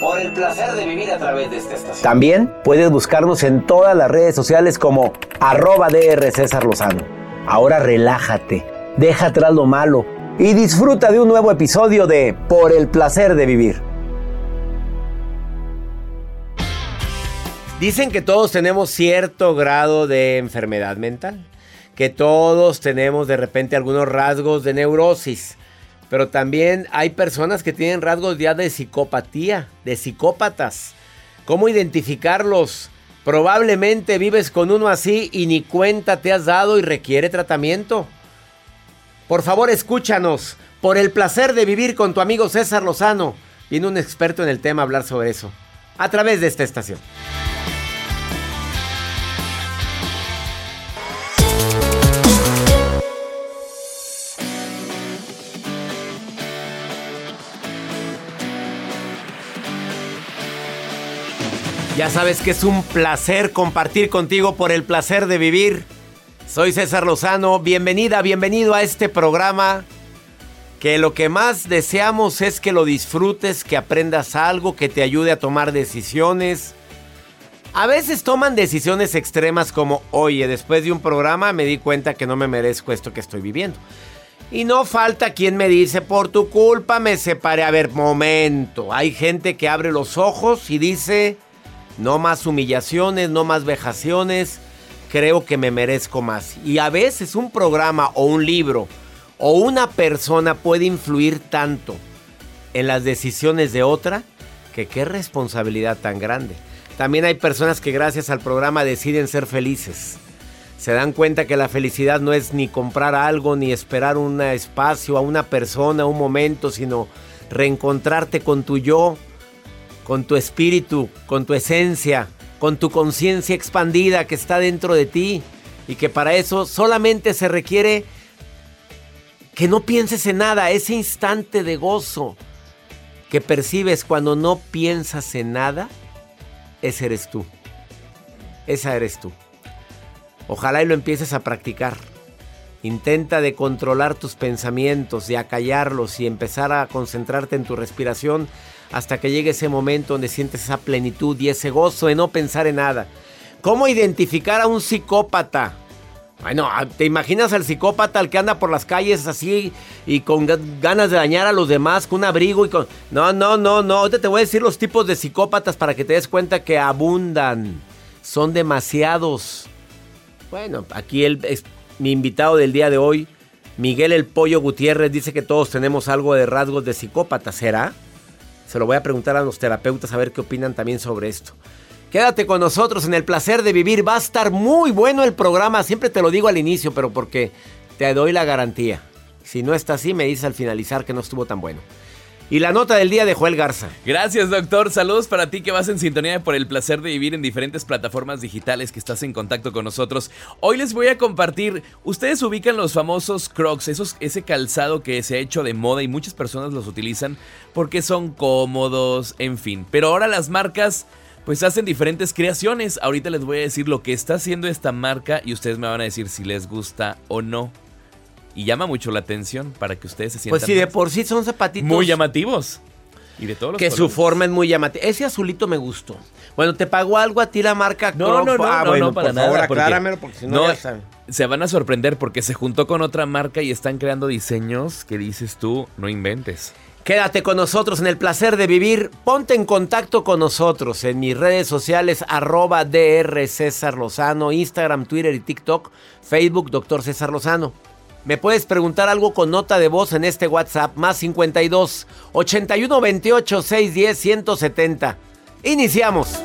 Por el placer de vivir a través de esta estación. También puedes buscarnos en todas las redes sociales como arroba DR César Lozano. Ahora relájate, deja atrás lo malo y disfruta de un nuevo episodio de Por el placer de vivir. Dicen que todos tenemos cierto grado de enfermedad mental, que todos tenemos de repente algunos rasgos de neurosis. Pero también hay personas que tienen rasgos ya de psicopatía, de psicópatas. ¿Cómo identificarlos? Probablemente vives con uno así y ni cuenta te has dado y requiere tratamiento. Por favor, escúchanos. Por el placer de vivir con tu amigo César Lozano. Viene un experto en el tema a hablar sobre eso. A través de esta estación. Ya sabes que es un placer compartir contigo por el placer de vivir. Soy César Lozano, bienvenida, bienvenido a este programa que lo que más deseamos es que lo disfrutes, que aprendas algo, que te ayude a tomar decisiones. A veces toman decisiones extremas como, oye, después de un programa me di cuenta que no me merezco esto que estoy viviendo. Y no falta quien me dice, por tu culpa me separé. A ver, momento, hay gente que abre los ojos y dice... No más humillaciones, no más vejaciones. Creo que me merezco más. Y a veces un programa o un libro o una persona puede influir tanto en las decisiones de otra que qué responsabilidad tan grande. También hay personas que gracias al programa deciden ser felices. Se dan cuenta que la felicidad no es ni comprar algo, ni esperar un espacio a una persona, un momento, sino reencontrarte con tu yo, con tu espíritu, con tu esencia, con tu conciencia expandida que está dentro de ti y que para eso solamente se requiere que no pienses en nada, ese instante de gozo que percibes cuando no piensas en nada, ese eres tú. Esa eres tú. Ojalá y lo empieces a practicar. Intenta de controlar tus pensamientos, de acallarlos y empezar a concentrarte en tu respiración hasta que llegue ese momento donde sientes esa plenitud y ese gozo de no pensar en nada. ¿Cómo identificar a un psicópata? Bueno, ah, ¿te imaginas al psicópata al que anda por las calles así y con ganas de dañar a los demás, con un abrigo y con... No, no, no, no. Ahorita te voy a decir los tipos de psicópatas para que te des cuenta que abundan. Son demasiados. Bueno, aquí el, es mi invitado del día de hoy, Miguel El Pollo Gutiérrez, dice que todos tenemos algo de rasgos de psicópata. ¿Será? Se lo voy a preguntar a los terapeutas a ver qué opinan también sobre esto. Quédate con nosotros en el placer de vivir. Va a estar muy bueno el programa. Siempre te lo digo al inicio, pero porque te doy la garantía. Si no está así, me dices al finalizar que no estuvo tan bueno. Y la nota del día de Joel Garza. Gracias, doctor. Saludos para ti que vas en sintonía por el placer de vivir en diferentes plataformas digitales que estás en contacto con nosotros. Hoy les voy a compartir. Ustedes ubican los famosos Crocs, esos, ese calzado que se ha hecho de moda y muchas personas los utilizan porque son cómodos, en fin. Pero ahora las marcas pues hacen diferentes creaciones. Ahorita les voy a decir lo que está haciendo esta marca y ustedes me van a decir si les gusta o no. Y llama mucho la atención para que ustedes se sientan. Pues si de por sí son zapatitos. Muy llamativos. Y de todos los Que su forma es muy llamativa. Ese azulito me gustó. Bueno, ¿te pagó algo a ti la marca No, no, no, ah, no, bueno, no, para por nada. favor, porque- acláramelo, porque si no, ya saben. se van a sorprender porque se juntó con otra marca y están creando diseños que dices tú, no inventes. Quédate con nosotros en el placer de vivir. Ponte en contacto con nosotros en mis redes sociales, arroba DR César Lozano, Instagram, Twitter y TikTok, Facebook, Doctor César Lozano. Me puedes preguntar algo con nota de voz en este WhatsApp, más 52 81 28 610 170. Iniciamos.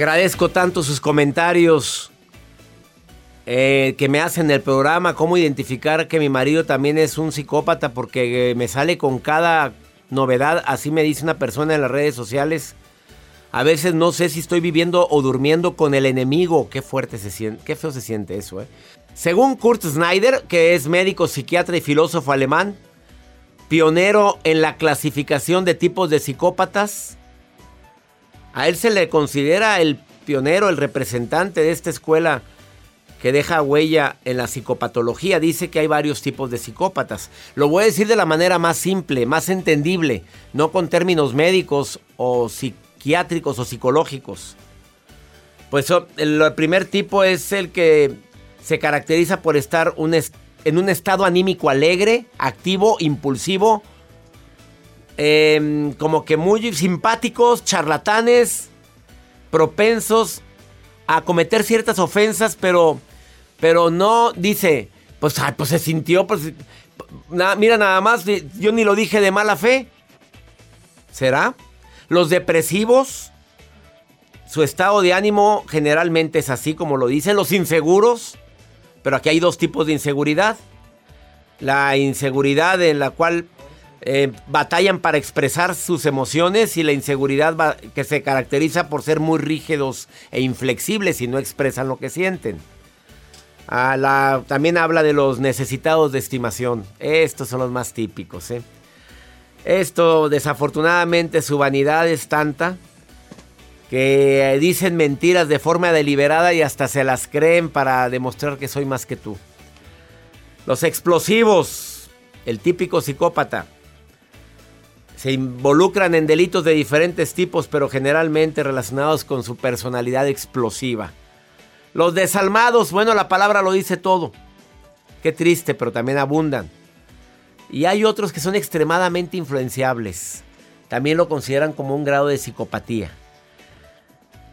Agradezco tanto sus comentarios eh, que me hacen el programa, cómo identificar que mi marido también es un psicópata, porque eh, me sale con cada novedad, así me dice una persona en las redes sociales. A veces no sé si estoy viviendo o durmiendo con el enemigo. Qué fuerte se siente, qué feo se siente eso, ¿eh? Según Kurt Snyder, que es médico, psiquiatra y filósofo alemán, pionero en la clasificación de tipos de psicópatas, a él se le considera el pionero, el representante de esta escuela que deja huella en la psicopatología. Dice que hay varios tipos de psicópatas. Lo voy a decir de la manera más simple, más entendible, no con términos médicos o psiquiátricos o psicológicos. Pues el primer tipo es el que se caracteriza por estar en un estado anímico alegre, activo, impulsivo, em, como que muy simpáticos, charlatanes, propensos a cometer ciertas ofensas, pero pero no dice, pues, pues se sintió, pues, mira nada más, yo ni lo dije de mala fe. ¿Será? Los depresivos, su estado de ánimo generalmente es así como lo dicen, los inseguros, pero aquí hay dos tipos de inseguridad. La inseguridad en la cual eh, batallan para expresar sus emociones y la inseguridad que se caracteriza por ser muy rígidos e inflexibles y no expresan lo que sienten también habla de los necesitados de estimación. Estos son los más típicos. ¿eh? Esto, desafortunadamente, su vanidad es tanta que dicen mentiras de forma deliberada y hasta se las creen para demostrar que soy más que tú. Los explosivos, el típico psicópata, se involucran en delitos de diferentes tipos, pero generalmente relacionados con su personalidad explosiva. Los desalmados, bueno, la palabra lo dice todo. Qué triste, pero también abundan. Y hay otros que son extremadamente influenciables. También lo consideran como un grado de psicopatía.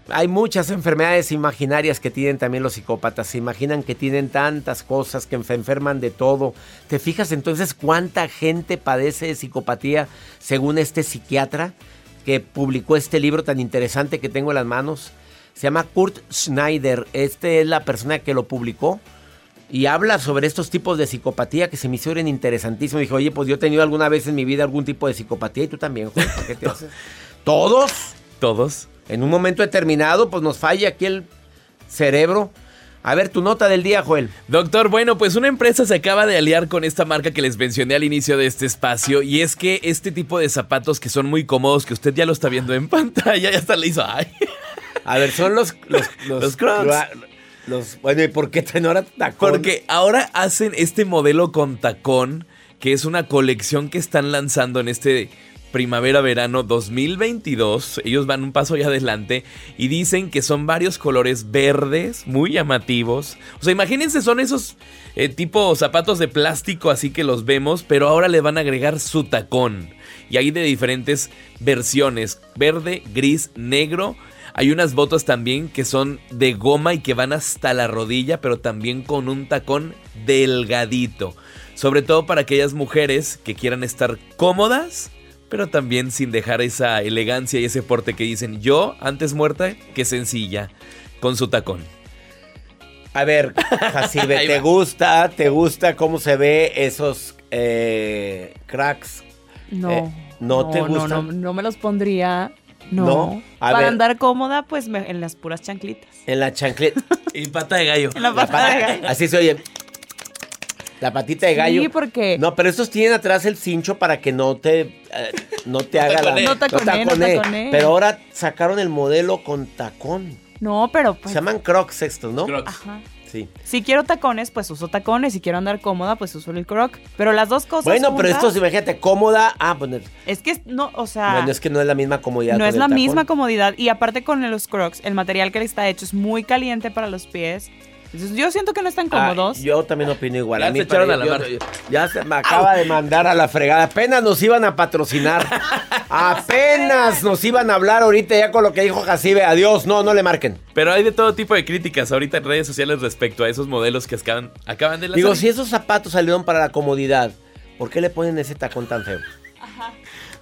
Hay muchas enfermedades imaginarias que tienen también los psicópatas. Se imaginan que tienen tantas cosas, que enferman de todo. ¿Te fijas entonces cuánta gente padece de psicopatía según este psiquiatra que publicó este libro tan interesante que tengo en las manos? Se llama Kurt Schneider. Este es la persona que lo publicó. Y habla sobre estos tipos de psicopatía que se me hicieron interesantísimos. Dijo, oye, pues yo he tenido alguna vez en mi vida algún tipo de psicopatía y tú también, qué te haces? ¿Todos? Todos. En un momento determinado, pues nos falla aquí el cerebro. A ver, tu nota del día, Joel. Doctor, bueno, pues una empresa se acaba de aliar con esta marca que les mencioné al inicio de este espacio. Y es que este tipo de zapatos que son muy cómodos, que usted ya lo está viendo en pantalla, ya hasta le hizo. Ay. A ver, son los. Los, los, Los, bueno, ¿y por qué traen ahora tacón? Porque ahora hacen este modelo con tacón, que es una colección que están lanzando en este primavera-verano 2022. Ellos van un paso ya adelante y dicen que son varios colores verdes, muy llamativos. O sea, imagínense, son esos eh, tipo zapatos de plástico así que los vemos, pero ahora le van a agregar su tacón. Y hay de diferentes versiones, verde, gris, negro hay unas botas también que son de goma y que van hasta la rodilla, pero también con un tacón delgadito. Sobre todo para aquellas mujeres que quieran estar cómodas, pero también sin dejar esa elegancia y ese porte que dicen yo, antes muerta que sencilla, con su tacón. A ver, Jacibe, ¿te gusta? ¿Te gusta cómo se ve esos eh, cracks? No. Eh, ¿No, te gusta? No, no, no me los pondría no. Para andar cómoda, pues en las puras chanclitas. En la chancleta. y pata de gallo. En la pata, de gallo. Así se oye. La patita de gallo. Sí, porque. No, pero estos tienen atrás el cincho para que no te. Eh, no te haga la. No taconé, no taconé. Pero ahora sacaron el modelo con tacón. No, pero pues. Se llaman crocs estos, ¿no? Crocs. Ajá. Si quiero tacones, pues uso tacones. Si quiero andar cómoda, pues uso el croc. Pero las dos cosas. Bueno, pero esto, imagínate, cómoda. Ah, pues. Es que no, o sea. Bueno, es que no es la misma comodidad. No es la misma comodidad. Y aparte con los crocs, el material que le está hecho es muy caliente para los pies yo siento que no están cómodos. yo también opino igual. Ya a mí se a la Ya se me acaba de mandar a la fregada. Apenas nos iban a patrocinar. Apenas nos iban a hablar ahorita ya con lo que dijo Jacibe. Adiós, no, no le marquen. Pero hay de todo tipo de críticas ahorita en redes sociales respecto a esos modelos que acaban, acaban de lanzar. Digo, si esos zapatos salieron para la comodidad, ¿por qué le ponen ese tacón tan feo? Ajá.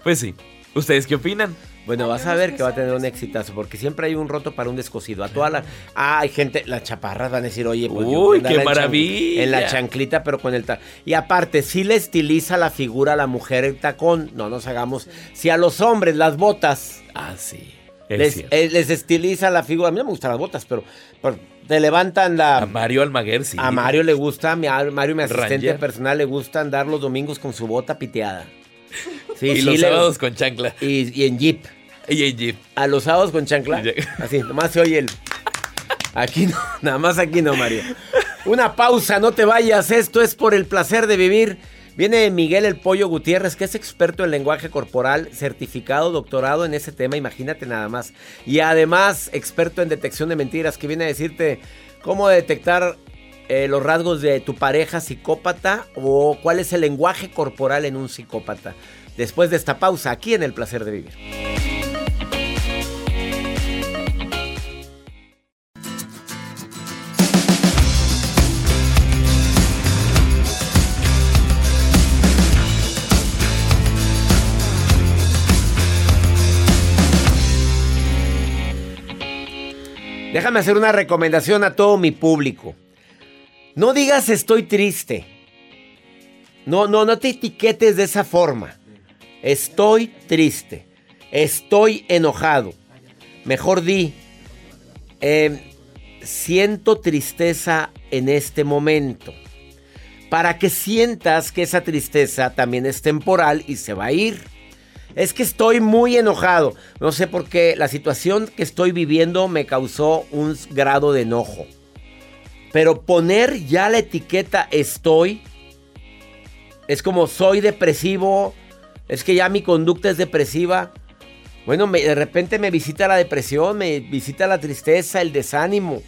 Pues sí. ¿Ustedes qué opinan? Bueno, vas a ver que va a tener un exitazo, porque siempre hay un roto para un descosido. A toda la. Ah, hay gente, las chaparras van a decir, oye, pues. Uy, qué maravilla. En la chanclita, pero con el tacón. Y aparte, si le estiliza la figura a la mujer el tacón, no nos hagamos. Si a los hombres las botas. Ah, sí. Les, eh, les, estiliza la figura. A mí no me gustan las botas, pero, te levantan la. A Mario Almaguer, sí. A Mario le gusta, a Mario, mi asistente personal, le gusta andar los domingos con su bota piteada. Sí, y los sábados con chancla. Y, en jeep. Y. A los sábados con chancla. Así, nomás se oye el. Aquí no, nada más aquí no, Mario. Una pausa, no te vayas. Esto es por el placer de vivir. Viene Miguel El Pollo Gutiérrez, que es experto en lenguaje corporal, certificado, doctorado en ese tema, imagínate nada más. Y además, experto en detección de mentiras, que viene a decirte cómo detectar eh, los rasgos de tu pareja psicópata o cuál es el lenguaje corporal en un psicópata. Después de esta pausa, aquí en El Placer de Vivir. Déjame hacer una recomendación a todo mi público. No digas estoy triste. No, no, no te etiquetes de esa forma. Estoy triste. Estoy enojado. Mejor di, em, siento tristeza en este momento. Para que sientas que esa tristeza también es temporal y se va a ir. Es que estoy muy enojado. No sé por qué la situación que estoy viviendo me causó un grado de enojo. Pero poner ya la etiqueta estoy es como soy depresivo, es que ya mi conducta es depresiva. Bueno, de repente me visita la depresión, me visita la tristeza, el desánimo.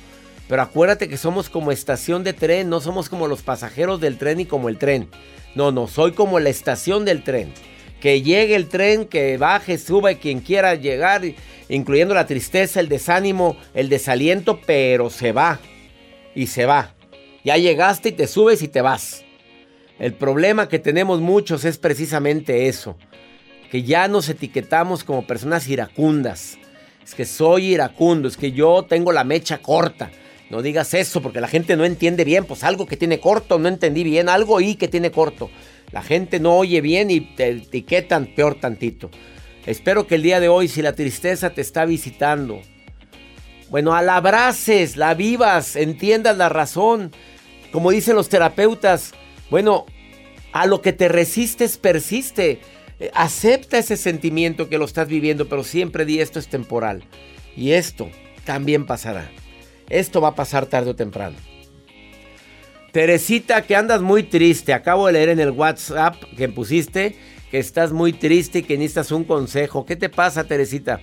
Pero acuérdate que somos como estación de tren, no somos como los pasajeros del tren y como el tren. No, no, soy como la estación del tren que llegue el tren, que baje, suba y quien quiera llegar, incluyendo la tristeza, el desánimo, el desaliento, pero se va y se va. Ya llegaste y te subes y te vas. El problema que tenemos muchos es precisamente eso, que ya nos etiquetamos como personas iracundas. Es que soy iracundo, es que yo tengo la mecha corta. No digas eso porque la gente no entiende bien, pues algo que tiene corto, no entendí bien, algo y que tiene corto. La gente no oye bien y te etiquetan peor tantito. Espero que el día de hoy, si la tristeza te está visitando, bueno, la abraces, la vivas, entiendas la razón. Como dicen los terapeutas, bueno, a lo que te resistes persiste. Eh, acepta ese sentimiento que lo estás viviendo, pero siempre di esto es temporal. Y esto también pasará. Esto va a pasar tarde o temprano. Teresita, que andas muy triste. Acabo de leer en el WhatsApp que pusiste que estás muy triste y que necesitas un consejo. ¿Qué te pasa, Teresita?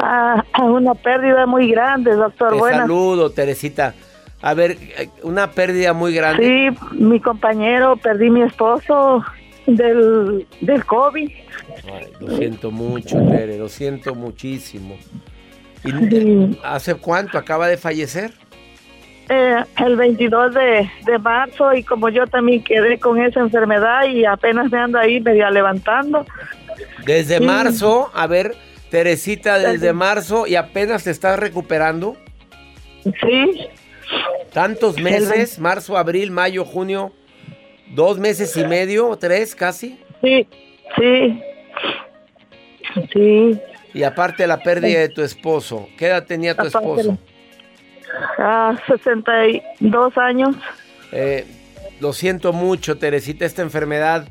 Ah, una pérdida muy grande, doctor. Te saludo, Teresita. A ver, una pérdida muy grande. Sí, mi compañero, perdí mi esposo del, del COVID. lo siento mucho, Tere, lo siento muchísimo. ¿Y ¿Hace cuánto acaba de fallecer? Eh, el 22 de, marzo y como yo también quedé con esa enfermedad y apenas me ando ahí media levantando. Desde marzo, a ver, Teresita, desde marzo y apenas te estás recuperando. Sí. ¿Tantos meses? Marzo, abril, mayo, junio. ¿Dos meses y medio? ¿Tres casi? Sí, sí. Sí. Y aparte la pérdida de tu esposo. ¿Qué edad tenía tu esposo? Ah, 62 años. Eh, lo siento mucho, Teresita, esta enfermedad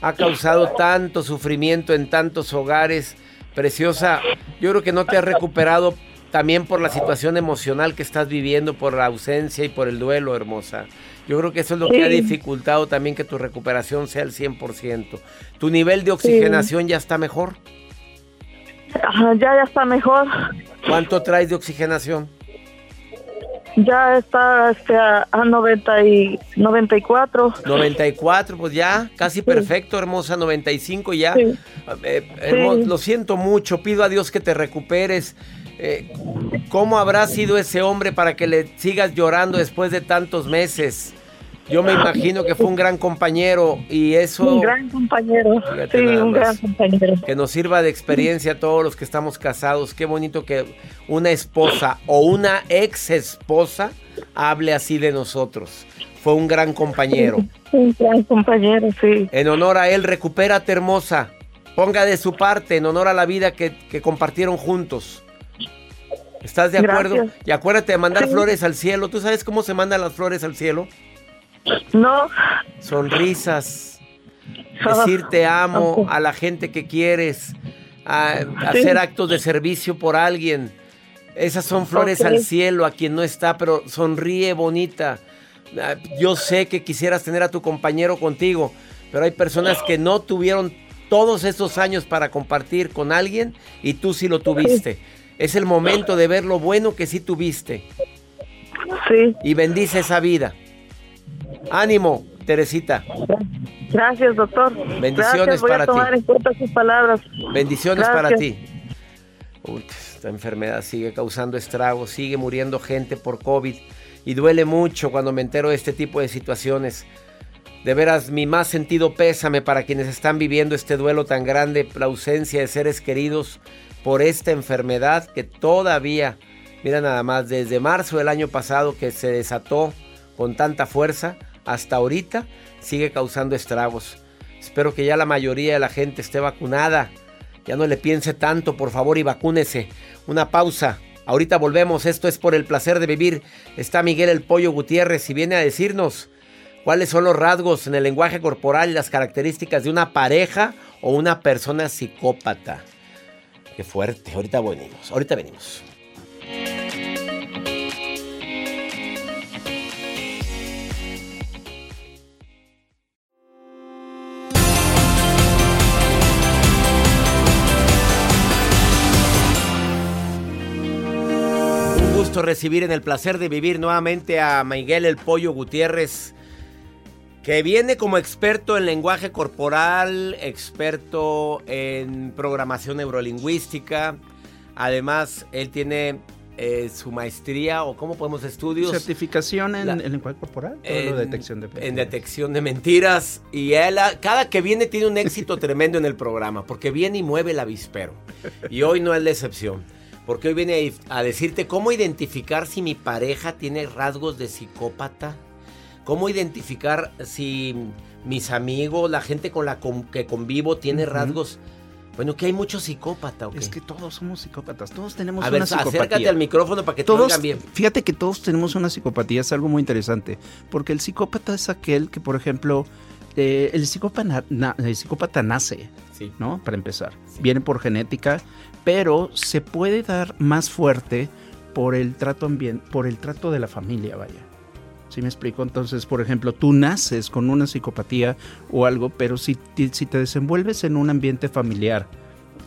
ha causado tanto sufrimiento en tantos hogares. Preciosa, yo creo que no te has recuperado también por la situación emocional que estás viviendo, por la ausencia y por el duelo, hermosa. Yo creo que eso es lo que ha dificultado también que tu recuperación sea el 100%. ¿Tu nivel de oxigenación ya está mejor? ya, ya está mejor. ¿Cuánto traes de oxigenación? Ya está este, a, 90 y 94. 94, pues ya, casi perfecto, hermosa, 95 ya. Eh, lo siento mucho, pido a Dios que te recuperes. Eh, ¿Cómo habrá sido ese hombre para que le sigas llorando después de tantos meses? Yo me imagino que fue un gran compañero y eso... Un gran compañero. Fíjate sí, un gran compañero. Que nos sirva de experiencia a todos los que estamos casados. Qué bonito que una esposa o una ex esposa hable así de nosotros. Fue un gran compañero. Un gran compañero, sí. En honor a él, recupérate hermosa. Ponga de su parte en honor a la vida que, que compartieron juntos. ¿Estás de acuerdo? Gracias. Y acuérdate de mandar Sí. flores al cielo. ¿Tú sabes cómo se mandan las flores al cielo? No. Sonrisas. Decir te amo a la gente que quieres. a- hacer actos de servicio por alguien. Esas son flores al cielo a quien no está, pero sonríe bonita. Ah, Yo sé que quisieras tener a tu compañero contigo, pero hay personas que no tuvieron todos esos años para compartir con alguien y tú sí lo tuviste. Es el momento de ver lo bueno que sí tuviste Sí. y bendice esa vida. Ánimo, Teresita. Gracias, doctor. Bendiciones Gracias, voy para a ti. tomar en cuenta sus palabras. Bendiciones para ti. Uy, esta enfermedad sigue causando estragos, sigue muriendo gente por COVID y duele mucho cuando me entero de este tipo de situaciones. De veras, mi más sentido pésame para quienes están viviendo este duelo tan grande, la ausencia de seres queridos por esta enfermedad que todavía, mira nada más, desde marzo del año pasado que se desató con tanta fuerza, hasta ahorita sigue causando estragos. Espero que ya la mayoría de la gente esté vacunada. Ya no le piense tanto, por favor, y vacúnese. Una pausa. Ahorita volvemos. Esto es por el placer de vivir. Está Miguel el Pollo Gutiérrez y viene a decirnos cuáles son los rasgos en el lenguaje corporal y las características de una pareja o una persona psicópata. Qué fuerte. Ahorita venimos. Ahorita venimos. Gusto recibir en el placer de vivir nuevamente a Miguel el Pollo Gutiérrez, que viene como experto en lenguaje corporal, experto en programación neurolingüística. Además, él tiene eh, su maestría o cómo podemos estudios Certificación en, La- en lenguaje corporal en, detección de en mentiras? detección de mentiras. Y él, cada que viene tiene un éxito tremendo en el programa, porque viene y mueve el avispero. Y hoy no es la excepción, porque hoy viene a decirte cómo identificar si mi pareja tiene rasgos de psicópata, cómo identificar si mis amigos, la gente con la que convivo tiene Ujú. rasgos. Bueno, que hay mucho psicópata, ¿o qué? Es que todos somos psicópatas, todos tenemos a una ver, psicopatía. acércate al micrófono para que te Todos, oigan bien. fíjate que todos tenemos una psicopatía, es algo muy interesante, porque el psicópata es aquel que, por ejemplo, eh, el, psicópata, na- el psicópata nace, Sí. ¿no? Para empezar, viene por genética, pero se puede dar más fuerte por el trato por el trato de la familia, vaya. ¿Sí me explico? Entonces, por ejemplo, tú naces con una psicopatía o algo, pero si, si te desenvuelves en un ambiente familiar,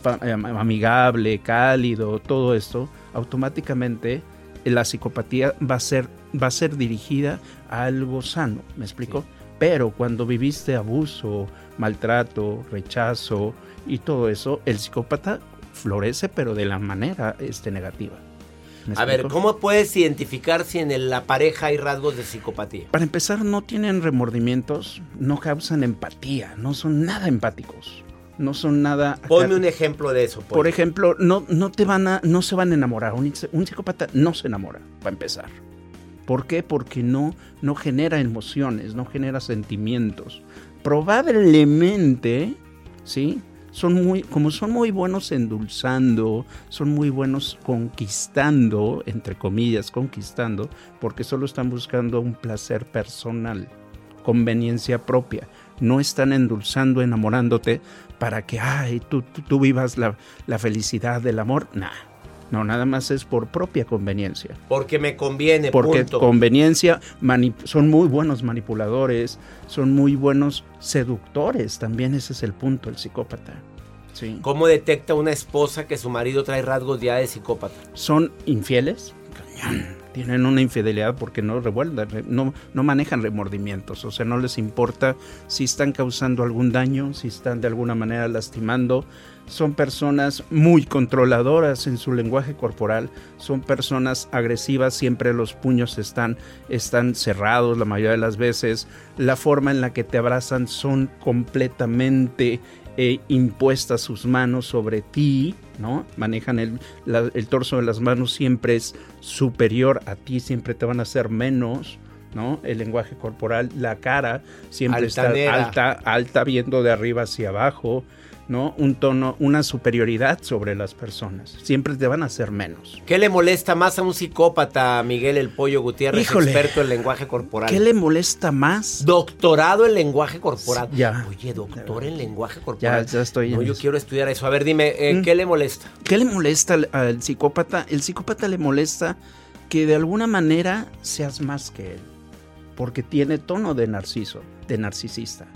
fa- eh, am- amigable, cálido, todo esto, automáticamente eh, la psicopatía va a ser, va a ser dirigida a algo sano, ¿me explico? Pero cuando viviste abuso, maltrato, rechazo y todo eso, el psicópata florece, pero de la manera este, negativa. ¿Me A ver? ¿cómo puedes identificar si en la pareja hay rasgos de psicopatía? Para empezar, no tienen remordimientos, no causan empatía, no son nada empáticos, no son nada... Ponme un ejemplo de eso. Por ejemplo, no, no te van a, no se van a enamorar. Un, un psicópata no se enamora, para empezar. ¿Por qué? Porque no, no genera emociones, no genera sentimientos. Probablemente, ¿sí? Son muy, como son muy buenos endulzando, son muy buenos conquistando, entre comillas, conquistando, porque solo están buscando un placer personal, conveniencia propia. No están endulzando, enamorándote para que, ay, tú, tú, vivas la, la felicidad del amor. Nah. No, nada más es por propia conveniencia. Porque me conviene, Porque punto. conveniencia, son muy buenos manipuladores, son muy buenos seductores, también ese es el punto, el psicópata. ¿sí? ¿Cómo detecta una esposa que su marido trae rasgos ya de psicópata? Son infieles, cañón, tienen una infidelidad porque no revuelven, re- no, no manejan remordimientos, o sea, no les importa si están causando algún daño, si están de alguna manera lastimando. Son personas muy controladoras en su lenguaje corporal, son personas agresivas, siempre los puños están, están cerrados la mayoría de las veces, la forma en la que te abrazan son completamente eh, impuestas sus manos sobre ti, ¿no? Manejan el, la- el torso de las manos, siempre es superior a ti, siempre te van a hacer menos, ¿no? El lenguaje corporal, la cara siempre Altanera. está alta, alta viendo de arriba hacia abajo, ¿no? Un tono, una superioridad sobre las personas, siempre te van a hacer menos. ¿Qué le molesta más a un psicópata, Miguel El Pollo Gutiérrez, Híjole. experto en lenguaje corporal? ¿Qué le molesta más? Doctorado en lenguaje corporal. Ya. Oye, doctor en lenguaje corporal. ya estoy No, en yo eso. quiero estudiar eso. A ver, dime, eh, Mm. ¿qué le molesta? ¿Qué le molesta al, al psicópata? El psicópata le molesta que de alguna manera seas más que él, porque tiene tono de narciso, de narcisista.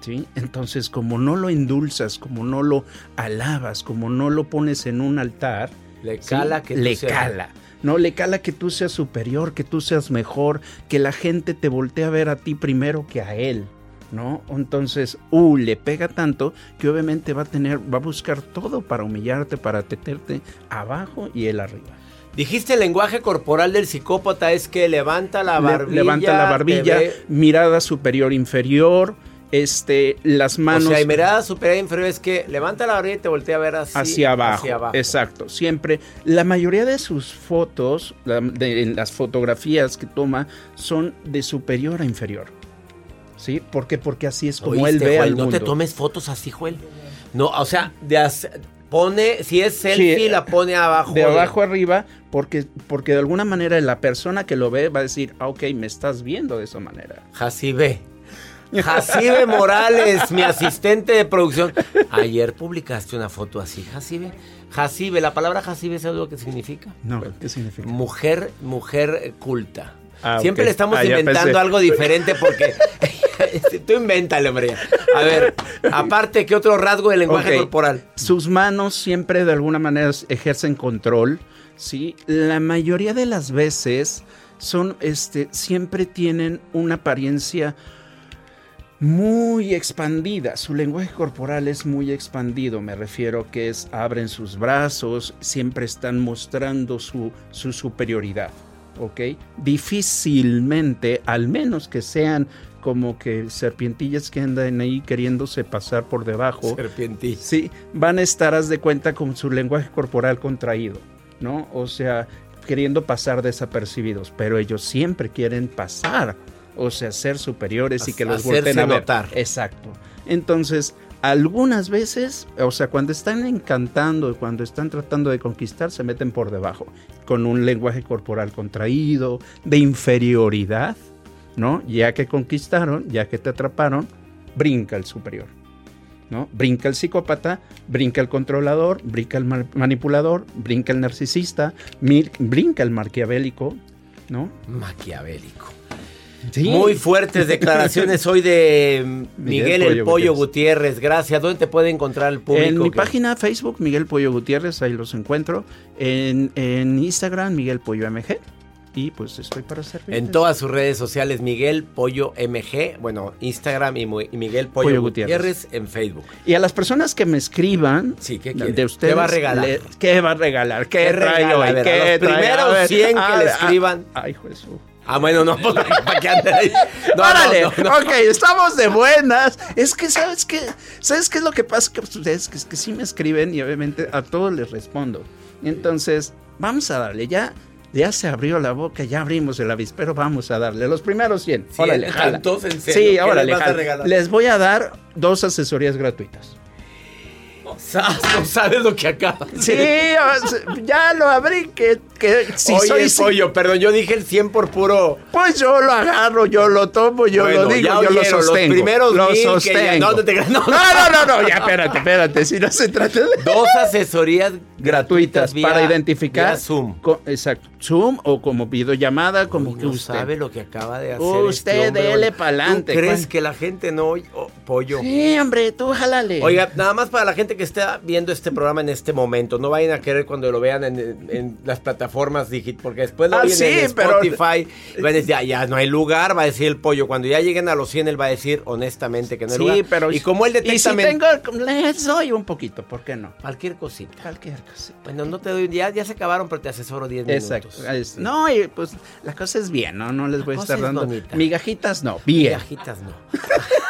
¿Sí? Entonces, como no lo endulzas, como no lo alabas, como no lo pones en un altar, Le ¿sí? cala que le seas- cala. No, le cala que tú seas superior, que tú seas mejor, que la gente te voltee a ver a ti primero que a él. ¿No? Entonces, uh, le pega tanto que obviamente va a tener, va a buscar todo para humillarte, para tenerte abajo y él arriba. Dijiste el lenguaje corporal del psicópata es que levanta la Le- barbilla. levanta la barbilla, ve- mirada superior inferior, este, las manos O sea, y mirada superior e inferior es que levanta la barbilla y te voltea a ver así. hacia abajo. hacia abajo. Exacto, siempre. La mayoría de sus fotos, de, en las fotografías que toma, son de superior a inferior. ¿Sí? ¿Por qué? Porque así es como él ¿Oíste, ve Joel? al No mundo. te tomes fotos así, Joel. No, o sea, de as- pone, si es selfie, Sí, la pone abajo. de abajo arriba, porque, porque de alguna manera la persona que lo ve va a decir, ah, ok, me estás viendo de esa manera. Jacibe. Jacibe Morales, mi asistente de producción. Ayer publicaste una foto así, Jacibe. Jacibe, la palabra Jacibe, ¿sabes lo que significa? No, ¿qué significa? Mujer, mujer culta. Ah, Siempre le estamos Ah, inventando algo diferente porque tú invéntale, hombre. A ver, aparte, ¿qué otro rasgo del lenguaje corporal? Sus manos siempre de alguna manera ejercen control, ¿sí? La mayoría de las veces son, este, siempre tienen una apariencia muy expandida. Su lenguaje corporal es muy expandido. Me refiero que es, abren sus brazos, siempre están mostrando su, su superioridad. ¿Ok? Difícilmente, al menos que sean como que serpientillas que andan ahí queriéndose pasar por debajo. Serpientí. Sí, van a estar, haz de cuenta, con su lenguaje corporal contraído, ¿no? O sea, queriendo pasar desapercibidos, pero ellos siempre quieren pasar, o sea, ser superiores y que los volteen a ver. notar. Exacto. Entonces, algunas veces, o sea, cuando están encantando, cuando están tratando de conquistar, se meten por debajo, con un lenguaje corporal contraído, de inferioridad, ¿no? Ya que conquistaron, ya que te atraparon, brinca el superior. ¿no? Brinca el psicópata, brinca el controlador, brinca el ma- manipulador, brinca el narcisista, brinca el maquiavélico, ¿no? Maquiavélico. Sí. Muy fuertes declaraciones hoy de mm, Miguel, el Pollo Gutiérrez. Gutiérrez. Gracias. ¿Dónde te puede encontrar el público? En mi que- página Facebook, Miguel Pollo Gutiérrez, ahí los encuentro. En, en Instagram, Miguel Pollo MG. Y pues estoy para servir. En todas sus redes sociales, Miguel Pollo MG, bueno, Instagram y, Miguel Pollo, Pollo Gutiérrez. Gutiérrez. en Facebook. Y a las personas que me escriban, Sí, ¿qué de ustedes, ¿Qué va a regalar? le- ¿Qué va a regalar? ¿Qué, ¿Qué trae regala? los primeros A ver, 100 que a le ver, escriban. a- Ay, Jesús. Ah, bueno, no, ¿para qué anda ahí? No, ¡Órale! no, no, no. Ok, estamos de buenas. Es que, ¿sabes qué? ¿Sabes qué es lo que pasa? Que ustedes que, que sí me escriben y obviamente a todos les respondo. Entonces, vamos a darle. Ya, ya se abrió la boca, ya abrimos el avispero, vamos a darle. Los primeros 100. ¿Cien órale, jala. tantos? ¿En serio? Sí, ¿Qué órale, les jala. Les voy a dar dos asesorías gratuitas. No sabes lo que acaba. Sí, ya lo abrí, que, que si Oye, soy... Pollo, perdón, yo dije el 100 por puro. Pues yo lo agarro, yo lo tomo, yo Bueno, lo digo, yo lo oyeron, los sostengo. primeros lo que ya- sostengo. no, no te no, no, no, ya espérate, espérate, si no se trata de Dos asesorías gratuitas vía- para identificar vía Zoom. co- exacto, Zoom o como videollamada, como Uy, que usted. sabe lo que acaba de hacer. Usted este dele pa'lante, ¿Tú crees que la gente no oye? Oh, pollo. Sí, hombre, tú jálale. Oiga, nada más para la gente que está viendo este programa en este momento, no vayan a querer cuando lo vean en, en las plataformas digitales, porque después lo Ah, sí, en pero- Spotify, y van a decir, ya, ya no hay lugar, va a decir el pollo. Cuando ya lleguen a los 100, él va a decir honestamente que no hay Sí, lugar. pero y como él detecta Y si tengo, les doy un poquito, ¿por qué no? cualquier cosita. Cualquier cosa. Bueno, no te doy, ya, ya se acabaron, pero te asesoro 10 Exacto. minutos. Sí. No, y pues la cosa es bien, ¿no? No les voy a estar es dando bonita. migajitas, no, bien. Migajitas no.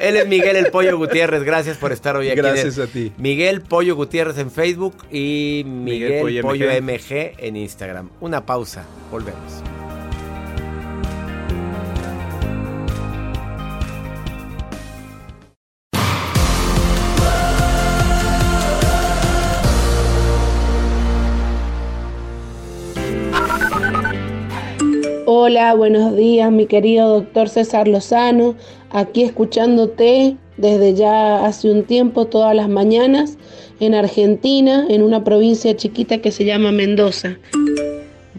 Él es Miguel el Pollo Gutiérrez. Gracias por estar hoy aquí. Gracias a ti. Miguel Pollo Gutiérrez en Facebook y Miguel, Miguel Pollo, Pollo MG en Instagram. Una pausa. Volvemos. Hola, buenos días, mi querido doctor César Lozano, aquí escuchándote desde ya hace un tiempo, todas las mañanas, en Argentina, en una provincia chiquita que se llama Mendoza.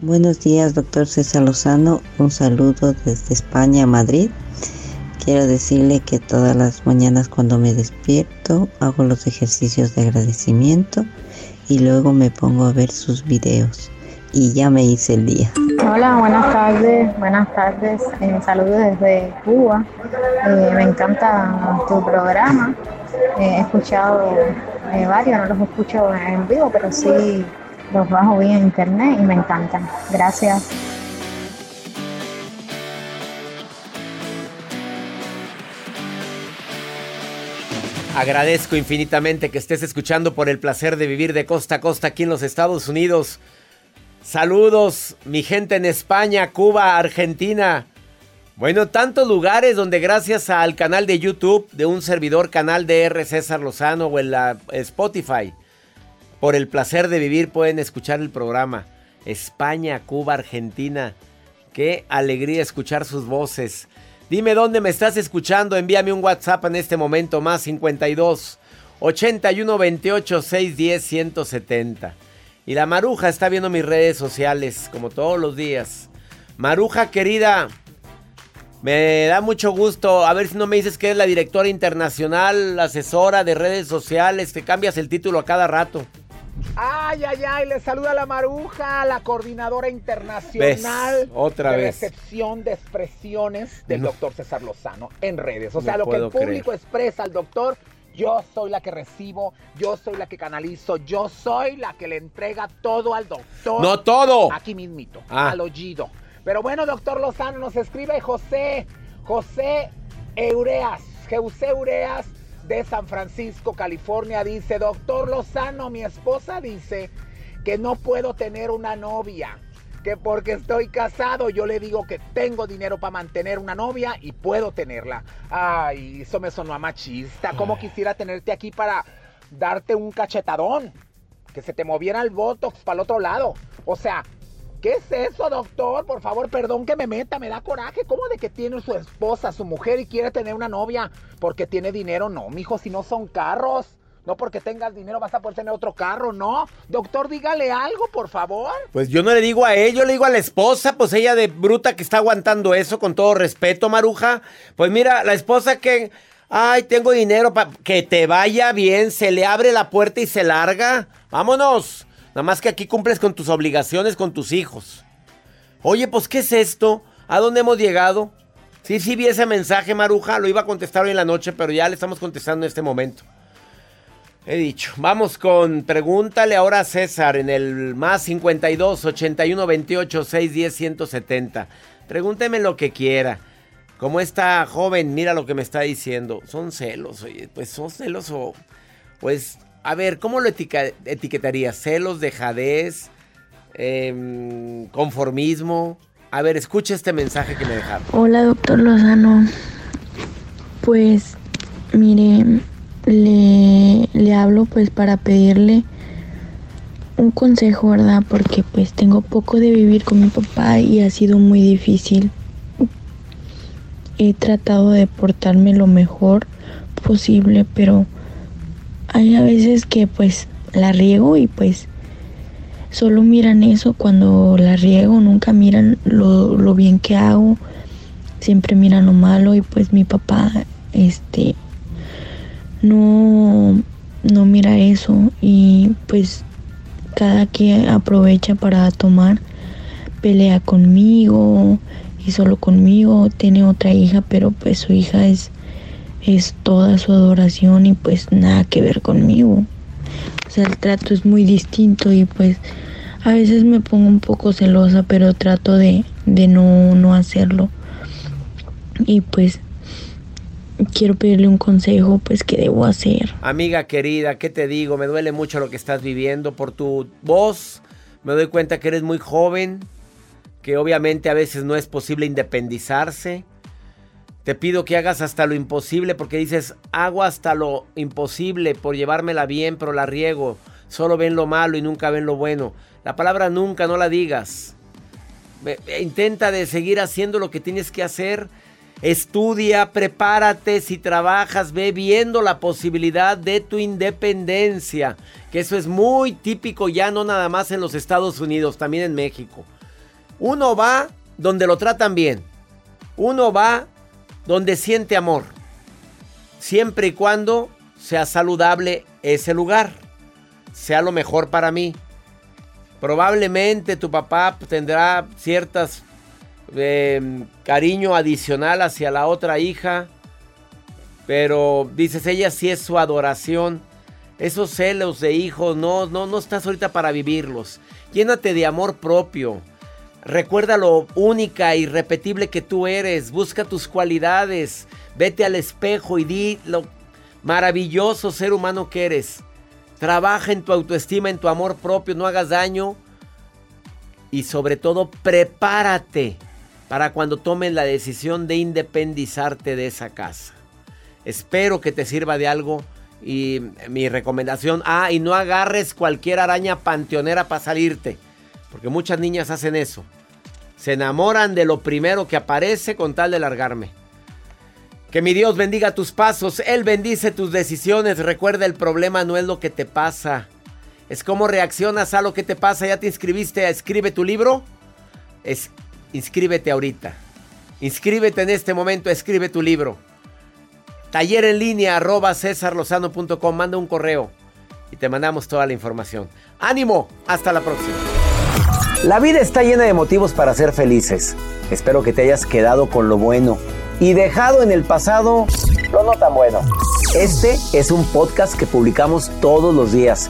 Buenos días, doctor César Lozano. Un saludo desde España, Madrid. Quiero decirle que todas las mañanas cuando me despierto hago los ejercicios de agradecimiento y luego me pongo a ver sus videos. Y ya me hice el día. Hola, buenas tardes, buenas tardes. Eh, saludos desde Cuba. Eh, me encanta tu programa. Eh, he escuchado eh, varios, no los escucho en vivo, pero sí los bajo bien en internet y me encantan. Gracias. Agradezco infinitamente que estés escuchando por el placer de vivir de costa a costa aquí en los Estados Unidos. Saludos, mi gente en España, Cuba, Argentina. Bueno, tantos lugares donde gracias al canal de YouTube de un servidor canal de R. César Lozano o en la Spotify, por el placer de vivir pueden escuchar el programa. España, Cuba, Argentina. Qué alegría escuchar sus voces. Dime dónde me estás escuchando. Envíame un WhatsApp en este momento. Más 52 81 28 610 170. Y la Maruja está viendo mis redes sociales como todos los días. Maruja querida, me da mucho gusto. A ver si no me dices que eres la directora internacional, la asesora de redes sociales, que cambias el título a cada rato. Ay, ay, ay, le saluda la Maruja, la coordinadora internacional ¿Ves? Otra de vez. recepción de expresiones del No. doctor César Lozano en redes. O No sea, lo que el público creer. expresa al doctor, yo soy la que recibo, yo soy la que canalizo, yo soy la que le entrega todo al doctor. ¡No todo! Aquí mismito, Ah. al oído. Pero bueno, doctor Lozano, nos escribe José, José Eureas, José Eureas de San Francisco, California, dice, doctor Lozano, mi esposa dice que no puedo tener una novia, que porque estoy casado yo le digo que tengo dinero para mantener una novia y puedo tenerla. Ay, eso me sonó a machista, como quisiera tenerte aquí para darte un cachetadón, que se te moviera el botox para el otro lado. O sea, ¿Qué es eso, doctor? Por favor, perdón que me meta, me da coraje. ¿Cómo de que tiene su esposa, su mujer y quiere tener una novia porque tiene dinero? No, mijo, si no son carros. No porque tengas dinero vas a poder tener otro carro, no. Doctor, dígale algo, por favor. Pues yo no le digo a él, yo le digo a la esposa, pues ella de bruta que está aguantando eso, con todo respeto, Maruja. Pues mira, la esposa que, ay, tengo dinero para que te vaya bien, se le abre la puerta y se larga. Vámonos. Nada más que aquí cumples con tus obligaciones con tus hijos. Oye, pues, ¿qué es esto? ¿A dónde hemos llegado? Sí, sí vi ese mensaje, Maruja, lo iba a contestar hoy en la noche, pero ya le estamos contestando en este momento. He dicho. Vamos con pregúntale ahora a César en el más 52 81 28 610 170. Pregúnteme lo que quiera. Como esta joven, mira lo que me está diciendo. Son celos, oye, pues son celos o pues a ver, ¿cómo lo etiquetarías? ¿Celos, dejadez, em, conformismo? A ver, escucha este mensaje que me dejaron. Hola, doctor Lozano. Pues, mire, le, le hablo pues para pedirle un consejo, ¿verdad? Porque pues tengo poco de vivir con mi papá y ha sido muy difícil. He tratado de portarme lo mejor posible, pero hay a veces que pues la riego y pues solo miran eso cuando la riego, nunca miran lo, lo bien que hago, siempre miran lo malo y pues mi papá, este, no, no mira eso y pues cada quien aprovecha para tomar, pelea conmigo y solo conmigo, tiene otra hija, pero pues su hija es, es toda su adoración y pues nada que ver conmigo. O sea, el trato es muy distinto y pues a veces me pongo un poco celosa, pero trato de, de no, no hacerlo. Y pues quiero pedirle un consejo, pues, ¿qué debo hacer? Amiga querida, ¿qué te digo? Me duele mucho lo que estás viviendo por tu voz. Me doy cuenta que eres muy joven, que obviamente a veces no es posible independizarse. Te pido que hagas hasta lo imposible porque dices, hago hasta lo imposible por llevármela bien, pero la riego. Solo ven lo malo y nunca ven lo bueno. La palabra nunca no la digas. Intenta de seguir haciendo lo que tienes que hacer Estudia, prepárate, si trabajas, ve viendo la posibilidad de tu independencia, que eso es muy típico ya no nada más en los Estados Unidos, también en México. Uno va donde lo tratan bien, uno va donde siente amor, siempre y cuando sea saludable ese lugar, sea lo mejor para mí. Probablemente tu papá tendrá ciertas cariño adicional hacia la otra hija. Pero dices, ella sí es su adoración. Esos celos de hijos, no, no, no estás ahorita para vivirlos. Llénate de amor propio. Recuerda lo única y repetible que tú eres. Busca tus cualidades. Vete al espejo y di lo maravilloso ser humano que eres. Trabaja en tu autoestima, en tu amor propio. No hagas daño. Y sobre todo, prepárate para cuando tomes la decisión de independizarte de esa casa. Espero que te sirva de algo y mi recomendación, ah, y no agarres cualquier araña panteonera para salirte, porque muchas niñas hacen eso. Se enamoran de lo primero que aparece con tal de largarme. Que mi Dios bendiga tus pasos, Él bendice tus decisiones. Recuerda, el problema no es lo que te pasa, es cómo reaccionas a lo que te pasa. ¿Ya te inscribiste Escribe tu libro? Es inscríbete ahorita. Inscríbete en este momento, escribe tu libro. Taller en línea arroba cesarlozano.com, manda un correo y te mandamos toda la información. ¡Ánimo! Hasta la próxima. La vida está llena de motivos para ser felices. Espero que te hayas quedado con lo bueno y dejado en el pasado lo no tan bueno. Este es un podcast que publicamos todos los días,